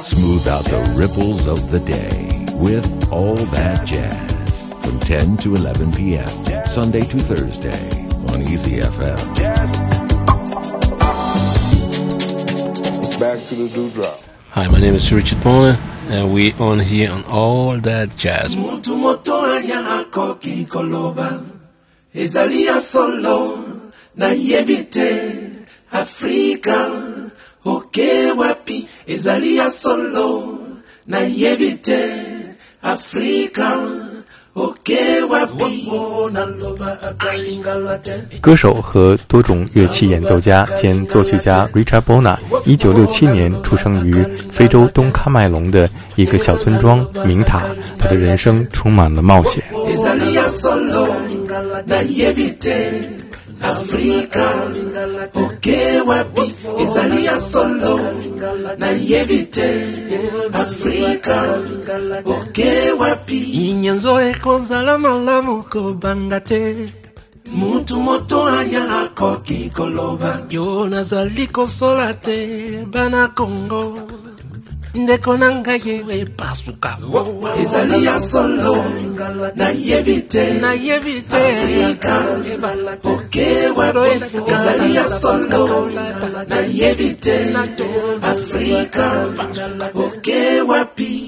Smooth out the ripples of the day with All That Jazz from 10 to 11 p.m. Sunday to Thursday on Easy FM. Back to the dewdrop. Hi, my name is Richard Bona, and we on here on All That Jazz. mutu moto anyako kikoloba ezali ya solo nayebi te afrika oke wapi ezali ya solo nayebi te afrika oke wapi naloba akalingala te 歌手和多种乐器演奏家兼作曲家 Richard Bona，一九六七年出生于非洲东喀麦隆的一个小村庄明塔。他的人生充满了冒险。Nayebi te afrika oke wapi? Inyanzo ekozala malamu kobanga te. Mutu moto anya akoki koloba. Yo nazali kosola te bana kongo ndeko na ngai ye epasuka. Ezali ya solo nayebi te. Nayebi te. Afrika oke wapi ezali ya solo nayebi te. Afrika oke wapi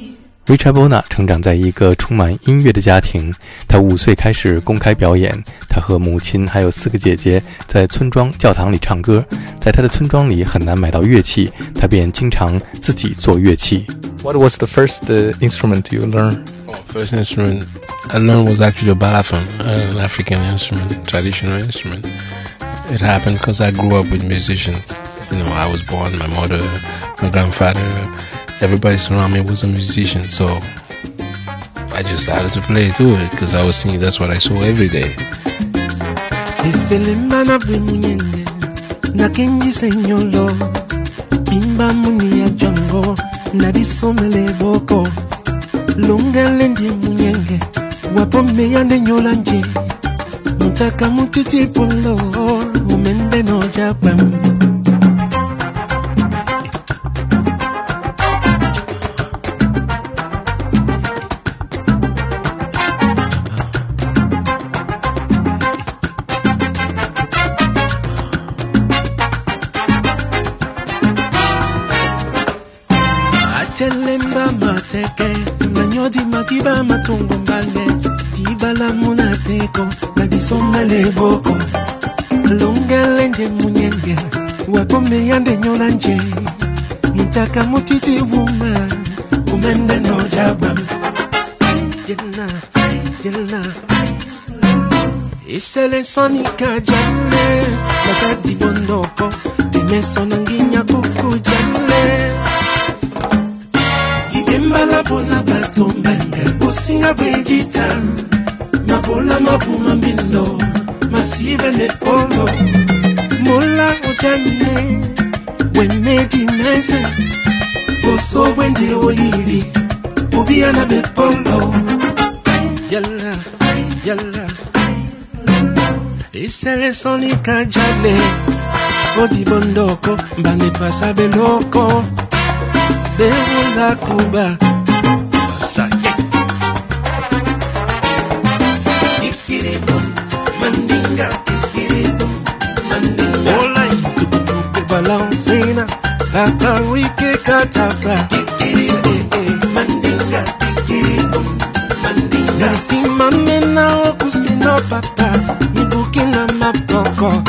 瑞查波纳成长在一个充满音乐的家庭，他五岁开始公开表演。他和母亲还有四个姐姐在村庄教堂里唱歌。在他的村庄里很难买到乐器，他便经常自己做乐器。What was the first instrument you learned? Oh, first instrument I learned was actually the balafon, an African instrument, traditional instrument. It happened because I grew up with musicians. You know, I was born, my mother, my grandfather, everybody around me was a musician, so I just started to play to it because I was seeing that's what I saw every day. mutaka mutitipolo umende nojabam atelemba mateke nanyodi madiba matungu mbale dibala muna teko na disomele boko lungele nje munyenge nje. Mutaka mutiti vuma umende bondoko mpona bato mbenge kosinga vegetal mabola mabuma mbindo masivele polo. Mola otalune wemedinese boso bwende oyili obia na bepolo yala yala eselesonika jale oti bondoko bandepasa beloko. Bewola kuba. walau sina Datang wiki katapa Nasimame nao kusinopata Nibuki na mapoko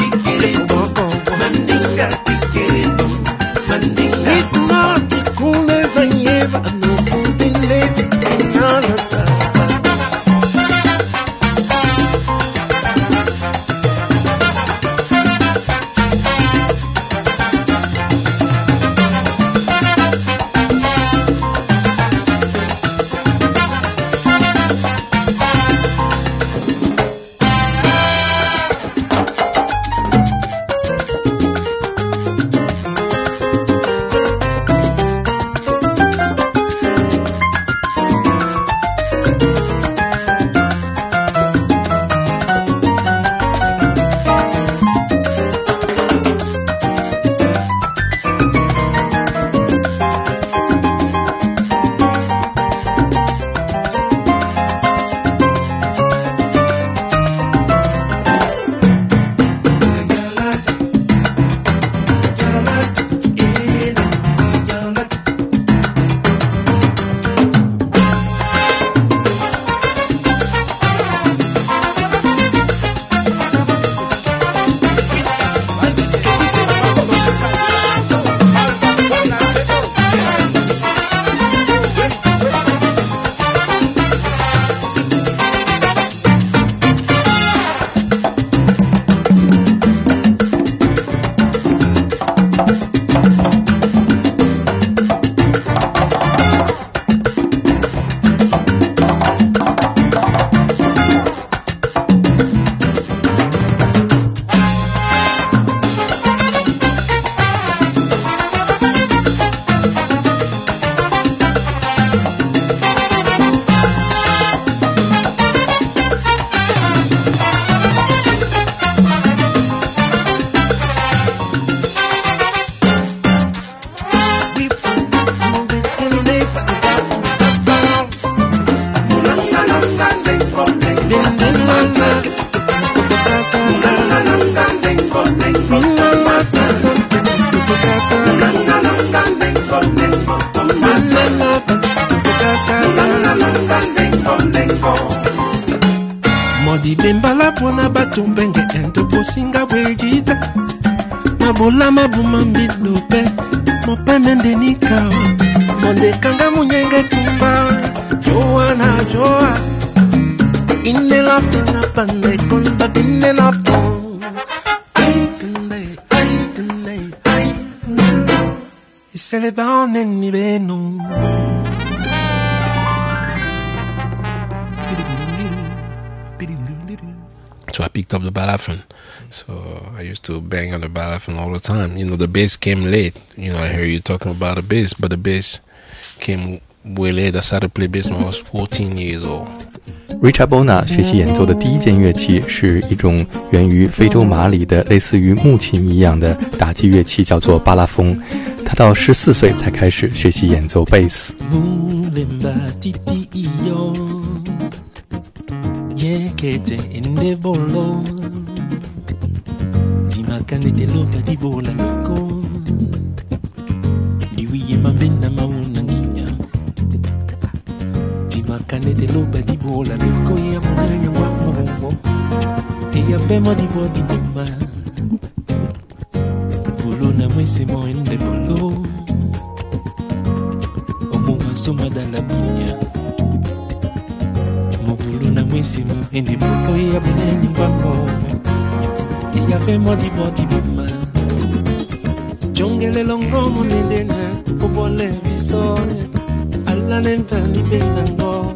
mpona bato mbenge ento bosinga bweyita mabolama buma mbilu mpe mopeme ndenikao mondekanga munyenge tumba joana joa inelaptanga pandekonda binelapto iselebane beno So I picked up the balafon. So I used to bang on the balafon all the time. You know, the bass came late. You know, I hear you talking about the bass, but the bass came way late. I started to play bass when I was 14 years old. Richard Bona 学习演奏的第一件乐器是一种源于非洲马里的类似于木琴一样的打击乐器，叫做巴拉风。他到十四岁才开始学习演奏贝斯。 Yekete inde bolo. Dimakane de loka di bola niko. Diwiye mambena mauna nginya. Dimakane de loba di bola niko. Ya munanya wa momo Ya bemo di bo di na mwisimu ende bolo ya buneni bamo eyabe modi bodi bima jongele longo munende na obole bisone. Alane mpani benango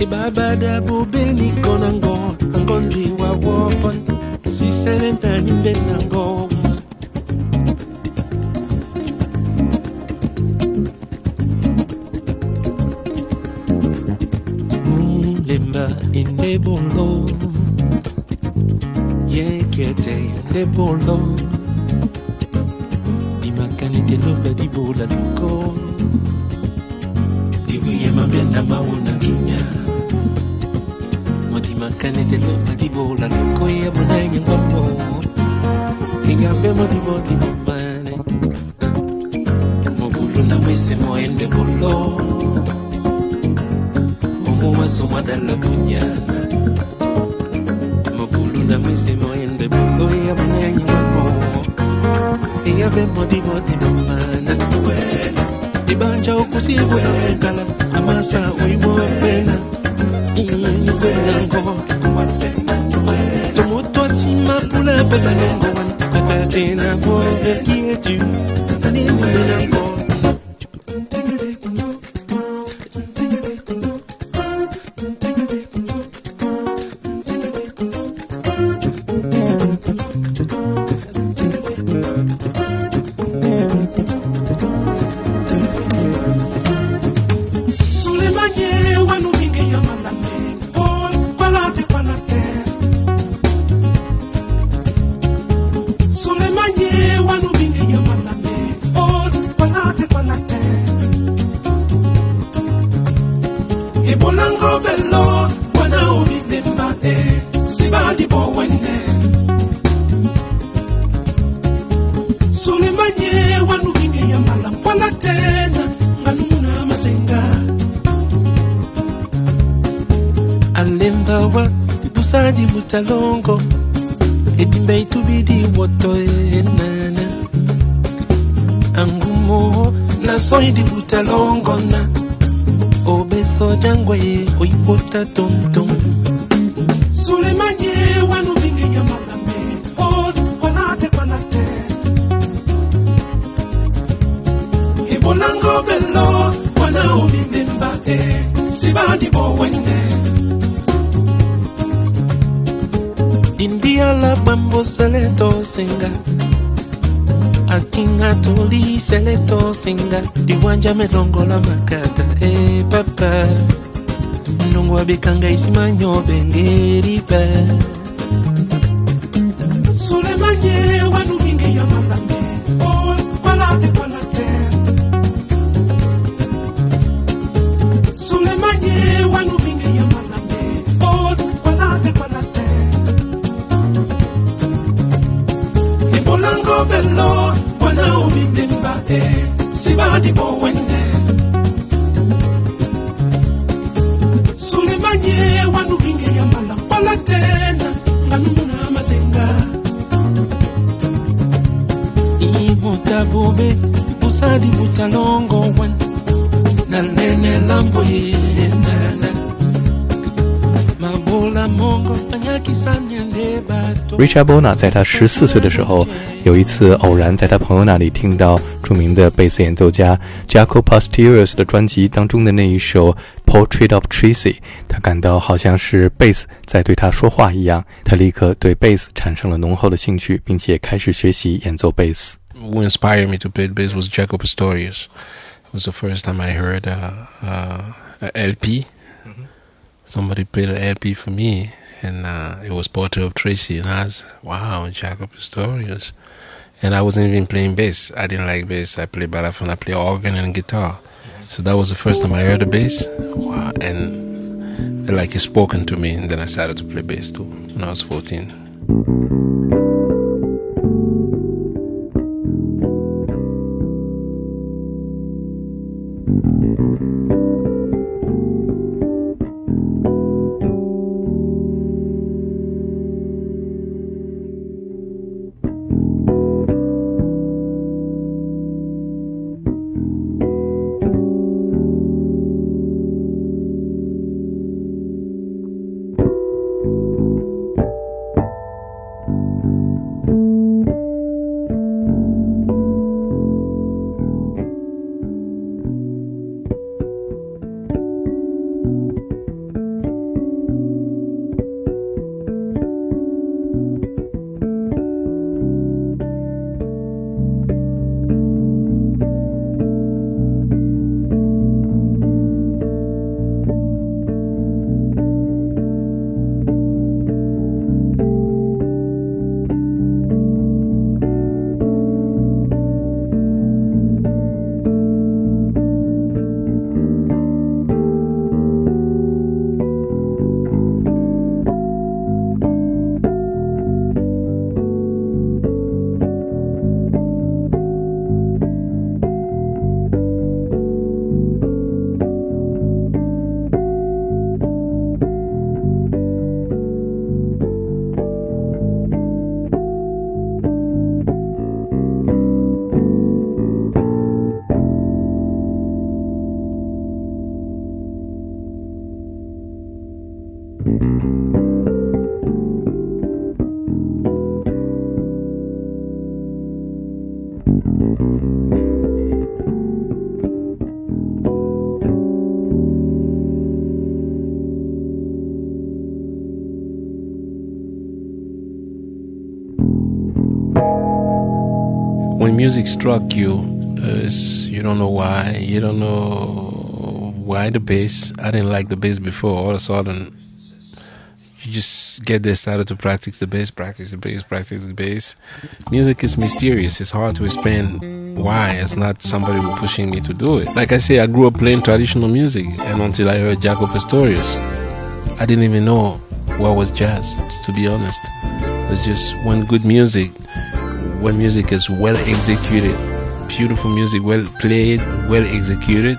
ebabada bobeni konango angondri wa wopon. Sisele mpani benango yekete inde bolo dimakani te loba di bola luko diwiye mambenda mauna ginya modimakani te loba di bola luko ya bunanya ngwamo igambe modibo di bimane mobulu na mwese moende bolo omuwaso mwadala bunyana mobulu na mwese moende bulo ya bunyanyi wamo eyabe modibodi mamana ibanja okusibwekala amasa oiboepena inywenango tomutwasima pula pelanengo atatena boekietu naninwenango Sulemanye angumo nasoyidi butalongona obeso oh, jangwa ye oipota oh, tomtom sulemanye wanu bingi ya malambe ol konate konate ebolango belo wana obimemba e sibadi bowende dindiala bambosele tosenga akinga toli seleto senga diwanja melongola makata e papa. Ndongo abekanga isimanyo bengeripa sulemanye wanu minge te sibadi bo wende. Sulimanye wanulinge ya malapala tena nganumuna masenga. Ibuta bobe kusadi buta longo wan na nene lambo yena mabula mongo Richard Bona 在他十四岁的时候，有一次偶然在他朋友那里听到著名的贝斯演奏家 Jaco Pastorius 的专辑当中的那一首 Portrait of Tracy，他感到好像是贝斯在对他说话一样，他立刻对贝斯产生了浓厚的兴趣，并且开始学习演奏贝斯。Who inspired me to play bass was Jaco Pastorius. It was the first time I heard uh, uh, a LP. Somebody played an LP for me, and uh, it was Portrait of Tracy, and I was wow, Jaco Pastorius. And I wasn't even playing bass. I didn't like bass. I play balafon, I play organ and guitar. So that was the first time I heard the bass. Wow, and like it spoken to me, and then I started to play bass too when I was 14. Music struck you, you don't know why, you don't know why the bass. I didn't like the bass before. All of a sudden, you just get there, started to practice the bass, practice the bass, practice the bass. Music is mysterious. It's hard to explain why. It's not somebody pushing me to do it. Like I say, I grew up playing traditional music, and until I heard Jaco Pastorius, I didn't even know what was jazz. To be honest, it's just when good music when music is well executed, beautiful music, well played, well executed,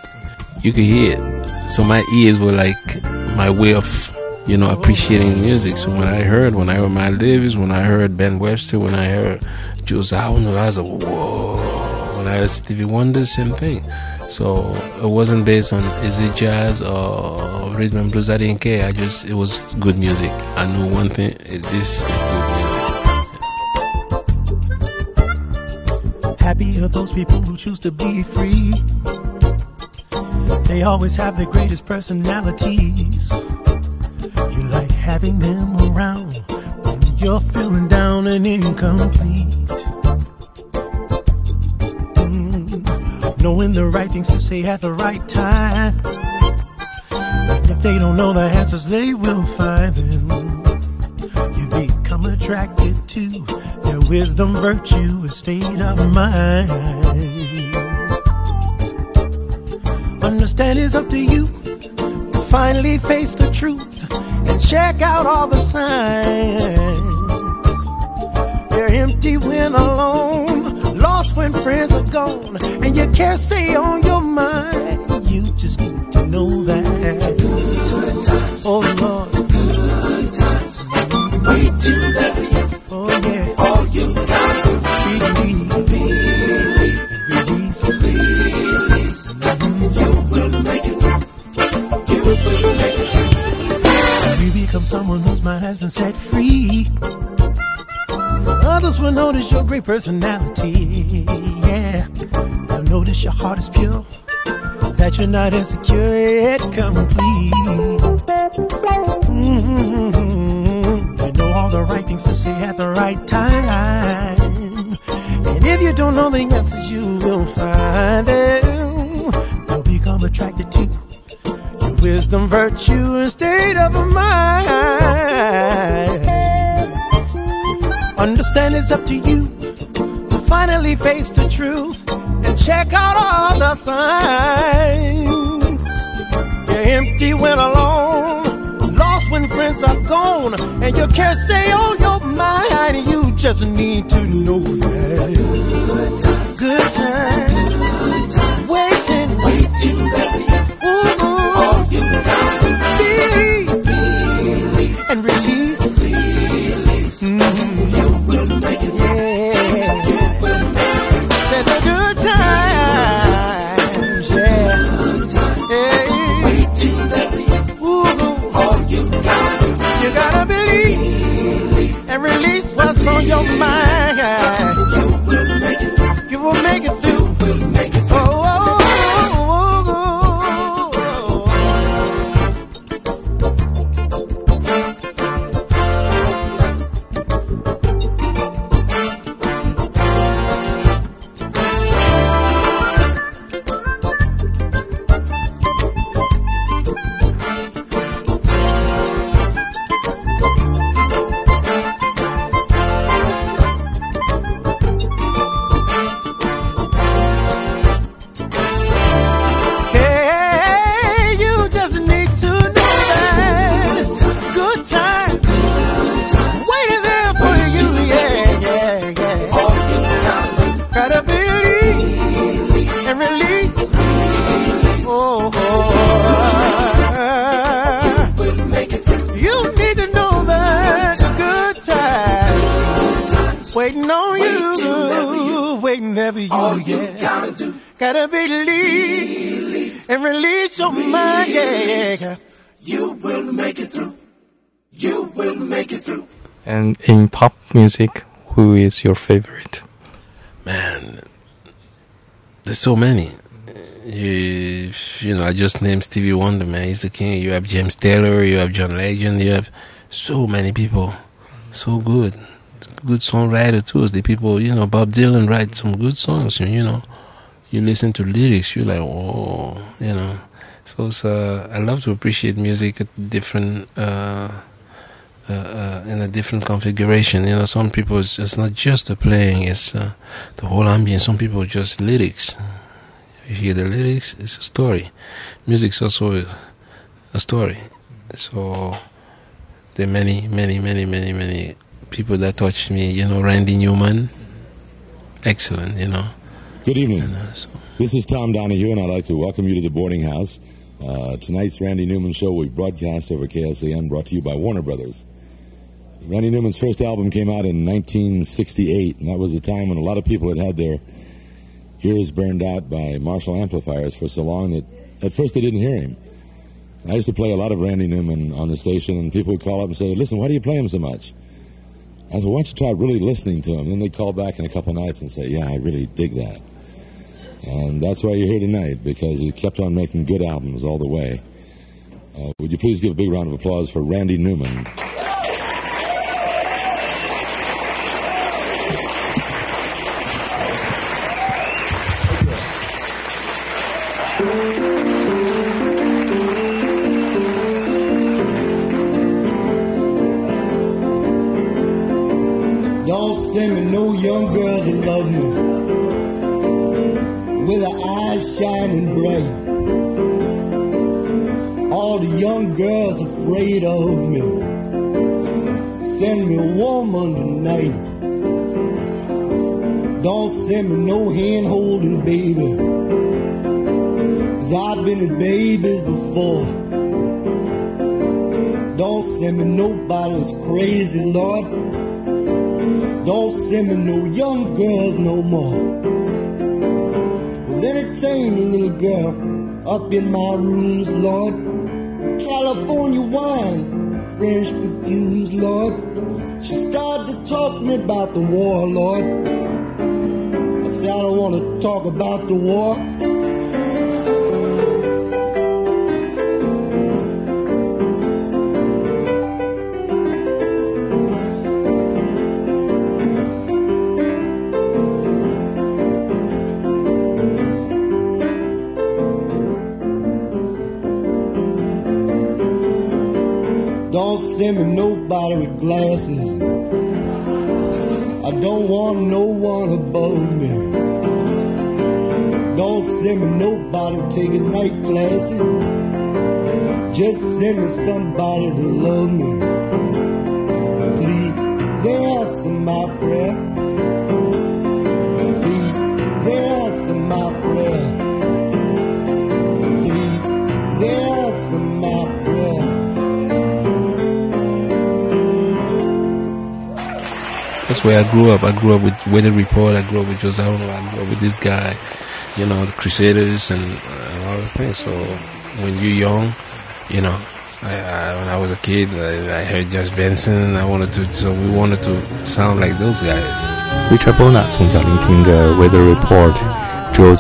you can hear it. So my ears were like my way of, you know, appreciating music. So when I heard, when I heard Miles Davis, when I heard Ben Webster, when I heard Jules Allen, I was like, whoa. When I heard Stevie Wonder, same thing. So it wasn't based on is it jazz or rhythm and blues. I didn't care. I just it was good music. I knew one thing: this is good Happy are those people who choose to be free. They always have the greatest personalities. You like having them around when you're feeling down and incomplete. Mm, knowing the right things to say at the right time. And if they don't know the answers, they will find them. Attracted to their wisdom, virtue, and state of mind. Understand it's up to you to finally face the truth and check out all the signs. They're empty when alone, lost when friends are gone, and you can't stay on your mind. You just need to know that. Oh Lord. Your personality. Yeah. They'll notice your heart is pure. That you're not insecure yet complete. Mm-hmm. You know all the right things to say at the right time. And if you don't know the answers, you will find them. You'll become attracted to your wisdom, virtue, and state of mind. Understand it's up to you finally face the truth and check out all the signs. You're empty when alone, lost when friends are gone, and you can't stay on your mind. You just need to know that good times, good times, waiting, waiting, baby. Ooh, ooh. All you gotta believe, believe, and release, you. Gotta do, gotta believe and release your mind. Yeah, you will make it through. You will make it through. And in pop music, who is your favorite? Man, there's so many. You, you know, I just named Stevie Wonder, man. He's the king. You have James Taylor, you have John Legend, you have so many people. So good. Good songwriter, too. The people, you know, Bob Dylan writes some good songs, you know. You listen to lyrics, you're like, whoa, you know. So uh, I love to appreciate music at different, uh, uh, uh, in a different configuration. You know, some people it's, it's not just the playing; it's uh, the whole ambience. Some people just lyrics. You hear the lyrics; it's a story. Music's also a story. So there are many, many, many, many, many people that touched me. You know, Randy Newman, excellent. You know, Good evening. and, uh, so This is Tom Donahue, and I'd like to welcome you to the boarding house. Uh, tonight's Randy Newman show will be broadcast over KSAN, brought to you by Warner Brothers. Randy Newman's first album came out in 1968, and that was a time when a lot of people had had their ears burned out by Marshall amplifiers for so long that at first they didn't hear him. I used to play a lot of Randy Newman on the station, and people would call up and say, "Listen, why do you play him so much?" I said, "Why don't you try really listening to him?" Then they call back in a couple nights and say, "Yeah, I really dig that." And that's why you're here tonight, because he kept on making good albums all the way. Uh, would you please give a big round of applause for Randy Newman? Me no young girl to love me with her eyes shining bright. All the young girls afraid of me. Send me a woman tonight. Don't send me no hand holding, baby. Cause I've been with babies before. Don't send me nobody that's crazy, Lord. Don't send me no young girls no more. Was entertain a little girl up in my rooms, Lord. California wines, French perfumes, Lord. She started to talk to me about the war, Lord. I said, I don't want to talk about the war. Send me nobody with glasses. I don't want no one above me. Don't send me nobody taking night classes. Just send me somebody to love me. Please answer my prayer. Please answer my prayer. That's where I grew up. I grew up with Weather Report. I grew up with Jose I grew up with this guy, you know, the Crusaders and, and all those things. So when you're young, you know, I, I, when I was a kid, I, I heard George Benson. I wanted to, so we wanted to sound like those guys. Richard Bona 从小聆听着 uh, Weather Report、Joe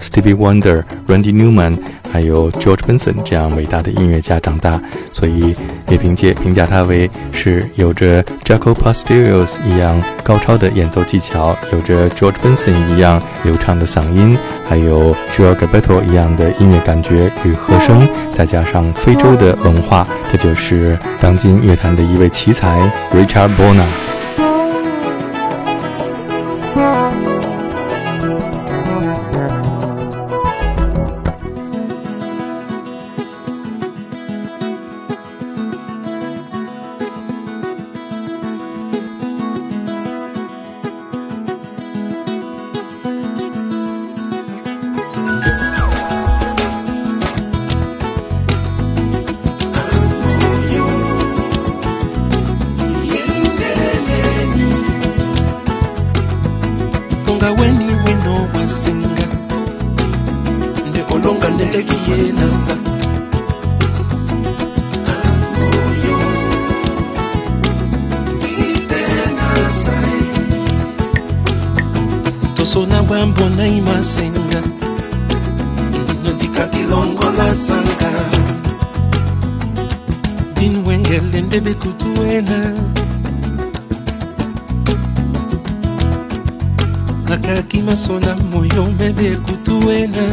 Stevie Wonder, Wonder、Randy Newman 还有 George Benson 这样伟大的音乐家长大，所以也凭借评价他为是有着 Jaco Pastorius 一样高超的演奏技巧，有着 George Benson 一样流畅的嗓音，还有 Joel Gilberto 一样的音乐感觉与和声，再加上非洲的文化，这就是当今乐坛的一位奇才 Richard Bona。liboso na bwambo nai masenga. Nondikaki longola sanga. Din wengele nde bekutuela nakaki maso na moyo mpe bekutuela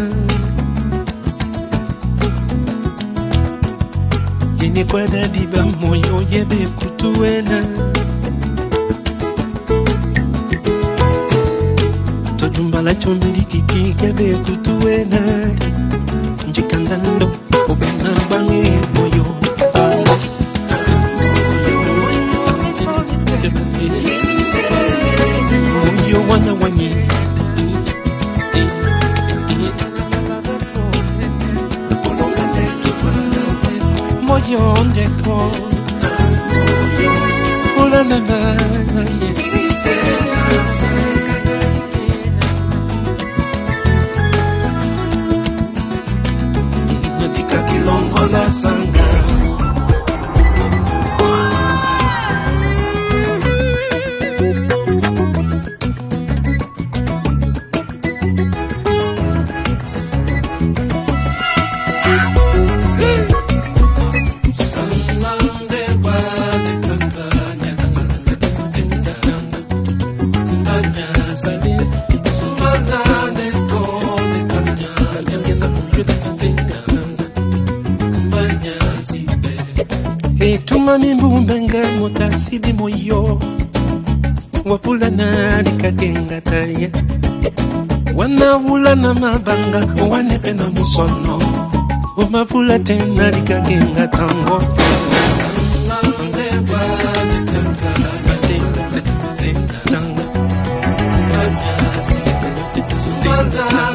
yenekwada biba moyo ye bekutuela tojumbala chombeli titi kebe kutuena njikandando obena bange moyo moyo wana wanye moyo ndeko ulanana natika la sanga sibi moyo wapulana likagenga taya. Wanawula na mabanga wanepe na musono. Omapula tena likagenga tango. Love.